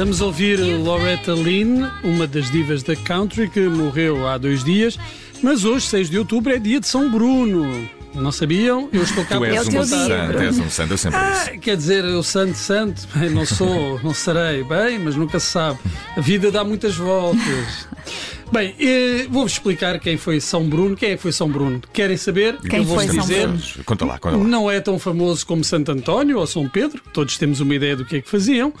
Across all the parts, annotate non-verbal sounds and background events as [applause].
Estamos a ouvir Loretta Lynn, uma das divas da country que morreu há dois dias, mas hoje, 6 de outubro, é dia de São Bruno. Não sabiam? Eu estou cá Tu para és um santo, és um santo, eu sempre disse. Ah, quer dizer, eu santo, santo, bem, não sou, não serei, bem, mas nunca se sabe. A vida dá muitas voltas. Bem, eh, vou-vos explicar quem foi São Bruno. Quem é que foi São Bruno? Querem saber? Quem eu vou foi São dizer. Bruno? Conta lá, conta lá. Não é tão famoso como Santo António ou São Pedro, todos temos uma ideia do que é que faziam,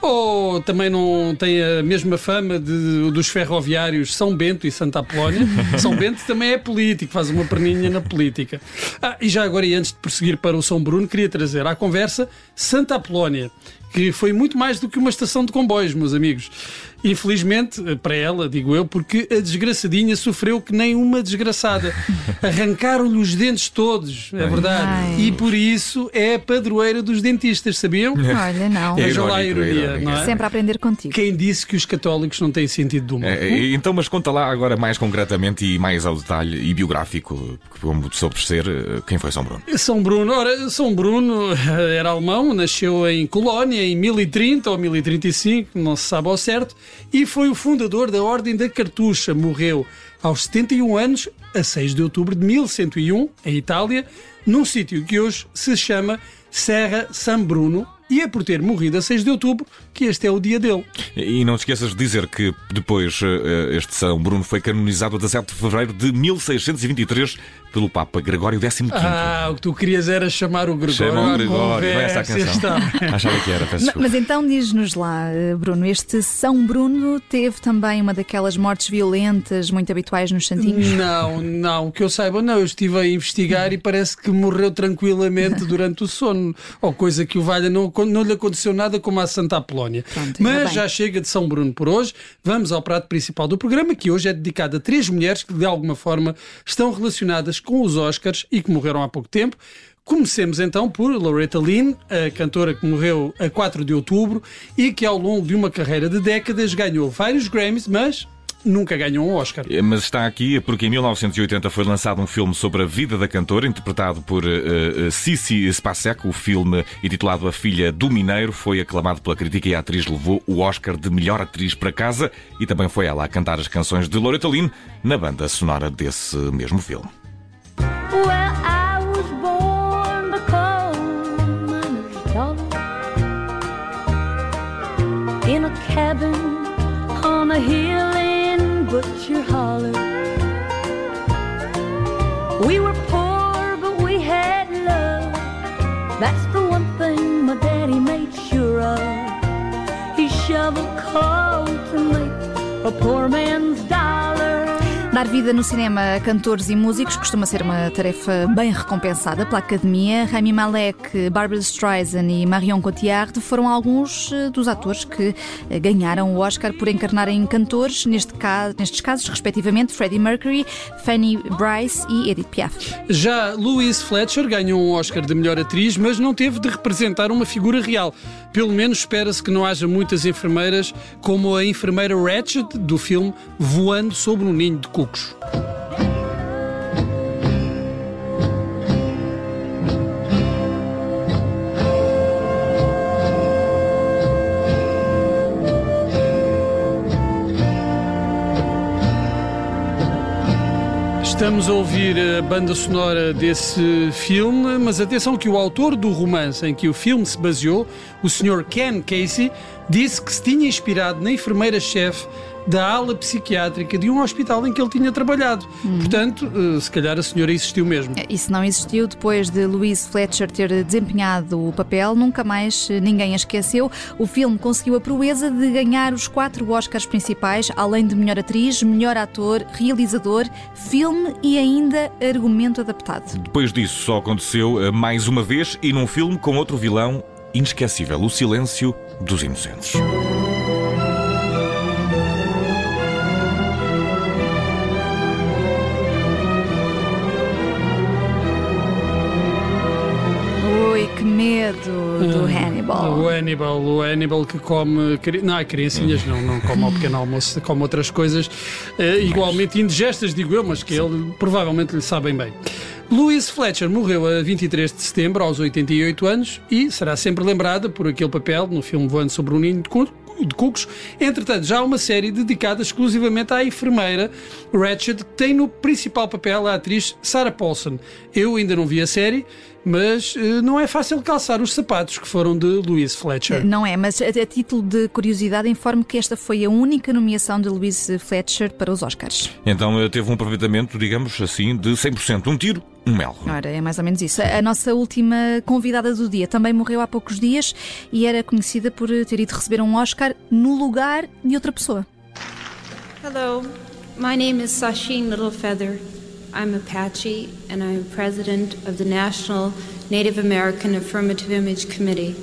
ou também não tem a mesma fama de- dos ferroviários São Bento e Santa Apolónia. [laughs] São Bento também é político, faz uma perninha na política. Ah, e já agora, e antes de prosseguir para o São Bruno, queria trazer à conversa Santa Apolónia, que foi muito mais do que uma estação de comboios, meus amigos. Infelizmente, eh, para ela, digo eu, porque a desgraçadinha sofreu que nem uma desgraçada. [laughs] Arrancaram-lhe os dentes todos, é verdade. Ai. E por isso é a padroeira dos dentistas, sabiam? [laughs] Olha, não. É Vejam lá a ironia, não é? Sempre a aprender contigo. Quem disse que os católicos não têm sentido de humor? É, então, mas conta lá agora mais concretamente e mais ao detalhe e biográfico, como soubes ser, eh, quem foi São Bruno? São Bruno, ora, São Bruno [laughs] era alemão, nasceu em Colónia em 1030 ou 1035, não se sabe ao certo, e foi o fundador da Ordem da Cartucha. Morreu aos 71 anos, a 6 de outubro de 1101, em Itália, num sítio que hoje se chama Serra San Bruno, e é por ter morrido a 6 de outubro que este é o dia dele. E não te esqueças de dizer que depois eh, este São Bruno foi canonizado a 17 de fevereiro de 1623 pelo Papa Gregório XV. Ah, o que tu querias era chamar o Gregório. Chama o à Gregório, vai essa a canção. está. Achava que era, peço Ma- desculpa. Mas então diz-nos lá, eh, Bruno, este São Bruno teve também uma daquelas mortes violentas muito habituais nos santinhos? Não, não, que eu saiba, não. Eu estive a investigar e parece que morreu tranquilamente durante o sono. Ou coisa que o valha, não, não lhe aconteceu nada como a Santa Apolónia. Pronto, Mas já chega de São Bruno por hoje. Vamos ao prato principal do programa, que hoje é dedicado a três mulheres que, de alguma forma, estão relacionadas com os Oscars e que morreram há pouco tempo. Comecemos então por Loretta Lynn, a cantora que morreu a 4 de outubro e que ao longo de uma carreira de décadas ganhou vários Grammys, mas nunca ganhou um Oscar. Eh, Mas está aqui porque em 1980 foi lançado um filme sobre a vida da cantora, interpretado por eh, eh, Cici Spacek. O filme, intitulado A Filha do Mineiro, foi aclamado pela crítica e a atriz levou o Oscar de melhor atriz para casa e também foi ela a cantar as canções de Loretta Lynn na banda sonora desse mesmo filme. Cabin on a hill in Butcher Hollow. We were poor, but we had love. That's the one thing my daddy made sure of. He shoveled coal to make a poor man's dollar. Dar vida no cinema a cantores e músicos costuma ser uma tarefa bem recompensada pela Academia. Rami Malek, Barbara Streisand e Marion Cotillard foram alguns eh, dos atores que eh, ganharam o Oscar por encarnarem cantores, neste caso, nestes casos, respectivamente, Freddie Mercury, Fanny Bryce e Edith Piaf. Já Louise Fletcher ganhou um Oscar de melhor atriz, mas não teve de representar uma figura real. Pelo menos espera-se que não haja muitas enfermeiras como a enfermeira Ratchet do filme Voando sobre um Ninho de Estamos a ouvir a banda sonora desse filme, mas atenção que o autor do romance em que o filme se baseou, o Sr. Ken Casey, disse que se tinha inspirado na enfermeira-chefe da ala psiquiátrica de um hospital em que ele tinha trabalhado. Portanto, eh, se calhar a senhora existiu mesmo. E se não existiu, depois de Louise Fletcher ter desempenhado o papel, nunca mais eh, ninguém a esqueceu. O filme conseguiu a proeza de ganhar os quatro Oscars principais, além de melhor atriz, melhor ator, realizador, filme e ainda argumento adaptado. Depois disso, só aconteceu eh, mais uma vez e num filme com outro vilão inesquecível: O Silêncio dos Inocentes. Que medo do Hannibal. O Hannibal, o Hannibal que come. Não, criancinhas não, não come ao pequeno almoço, come outras coisas eh, igualmente indigestas, digo eu, mas que ele provavelmente lhe sabem bem. Louise Fletcher morreu a 23 de setembro, aos 88 anos, e será sempre lembrada por aquele papel no filme Voando sobre um Ninho de Cu- de cucos. Entretanto, já há uma série dedicada exclusivamente à enfermeira Ratched, que tem no principal papel a atriz Sarah Paulson. Eu ainda não vi a série, mas eh, não é fácil calçar os sapatos que foram de Louise Fletcher. Não é, mas a, a título de curiosidade, informo que esta foi a única nomeação de Louise Fletcher para os Oscars. Então eh, teve um aproveitamento, digamos assim, de 100%. Um tiro, um mel. Ora, é mais ou menos isso. A nossa última convidada do dia também morreu há poucos dias e era conhecida por ter ido receber um Oscar no lugar de outra pessoa. Hello, my name is Sasheen Littlefeather. I'm Apache and I'm president of the National Native American Affirmative Image Committee.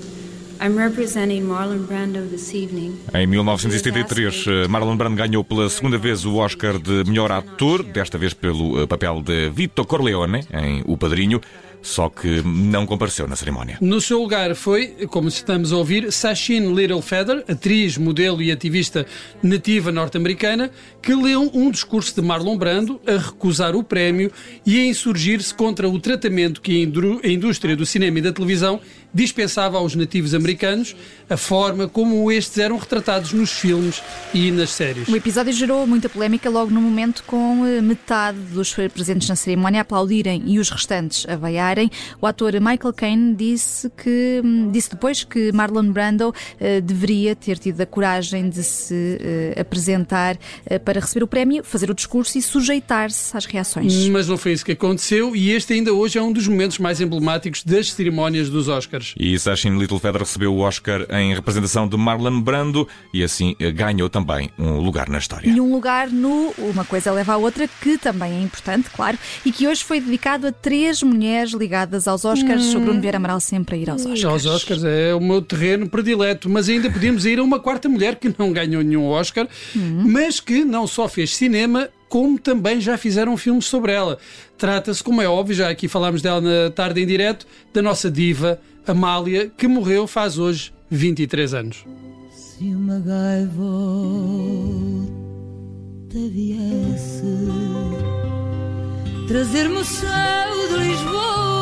I'm representing Marlon Brando this evening. Em 1973, eh, Marlon Brando ganhou pela segunda vez o Oscar de melhor ator, desta vez pelo eh, papel de Vito Corleone em O Padrinho só que não compareceu na cerimónia. No seu lugar foi, como estamos a ouvir, Sasheen Littlefeather, atriz, modelo e ativista nativa norte-americana, que leu um discurso de Marlon Brando a recusar o prémio e a insurgir-se contra o tratamento que a indústria do cinema e da televisão dispensava aos nativos americanos, a forma como estes eram retratados nos filmes e nas séries. O episódio gerou muita polémica logo no momento, com eh, metade dos presentes na cerimónia a aplaudirem e os restantes a vaiarem. O ator Michael Caine disse, que, hum, disse depois que Marlon Brando uh, deveria ter tido a coragem de se uh, apresentar uh, para receber o prémio, fazer o discurso e sujeitar-se às reações. Mas não foi isso que aconteceu e este ainda hoje é um dos momentos mais emblemáticos das cerimónias dos Oscars. Oscars. E Sachin Littlefeather recebeu o Oscar em representação de Marlon Brando e assim eh, ganhou também um lugar na história. E um lugar no Uma Coisa Leva à Outra, que também é importante, claro, e que hoje foi dedicado a três mulheres ligadas aos Oscars. Hum. O Bruno Vieira Amaral sempre a ir aos Oscars. Aos Oscars é o meu terreno predileto, mas ainda podíamos ir a uma quarta mulher que não ganhou nenhum Oscar, hum. mas que não só fez cinema, como também já fizeram filmes sobre ela. Trata-se, como é óbvio, já aqui falámos dela na tarde em direto, da nossa diva Amália, que morreu faz hoje 23 anos. Se uma gaivota viesse trazer-me o céu de Lisboa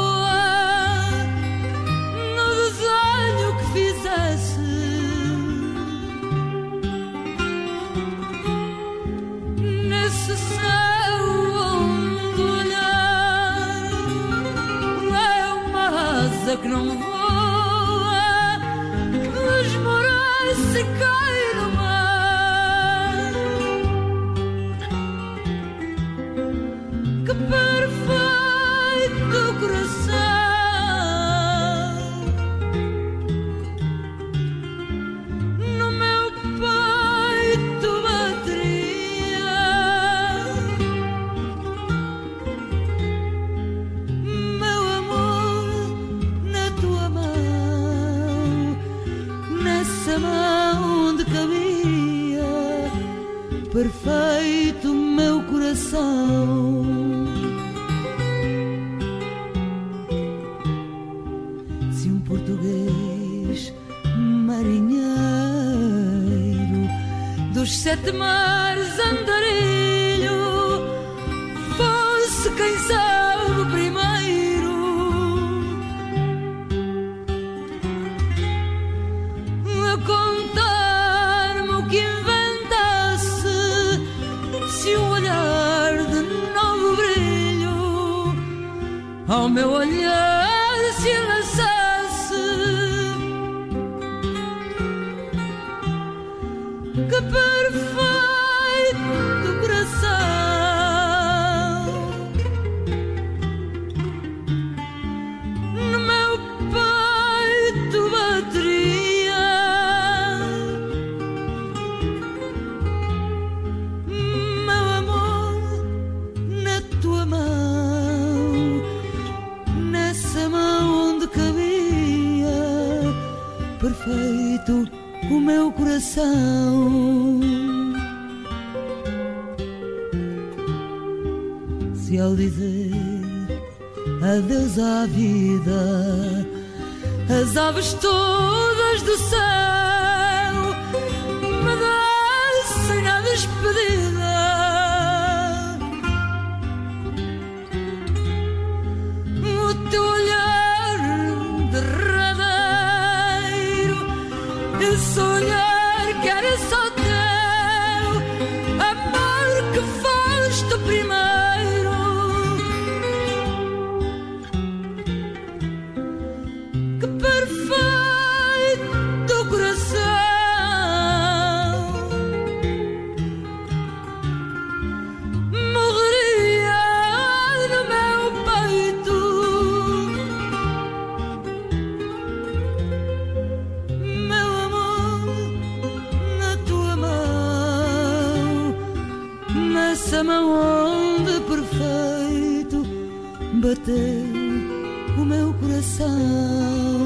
perfeito coração no meu peito bateria. Meu amor na tua mão, nessa mão perfeito meu coração. Sete mares andarilho fosse quem sabe primeiro. A contar-me o que ao meu olhar se lançasse que o meu coração. Se ao dizer adeus à vida, as aves todas Ouça-me onde perfeito bateu o meu coração.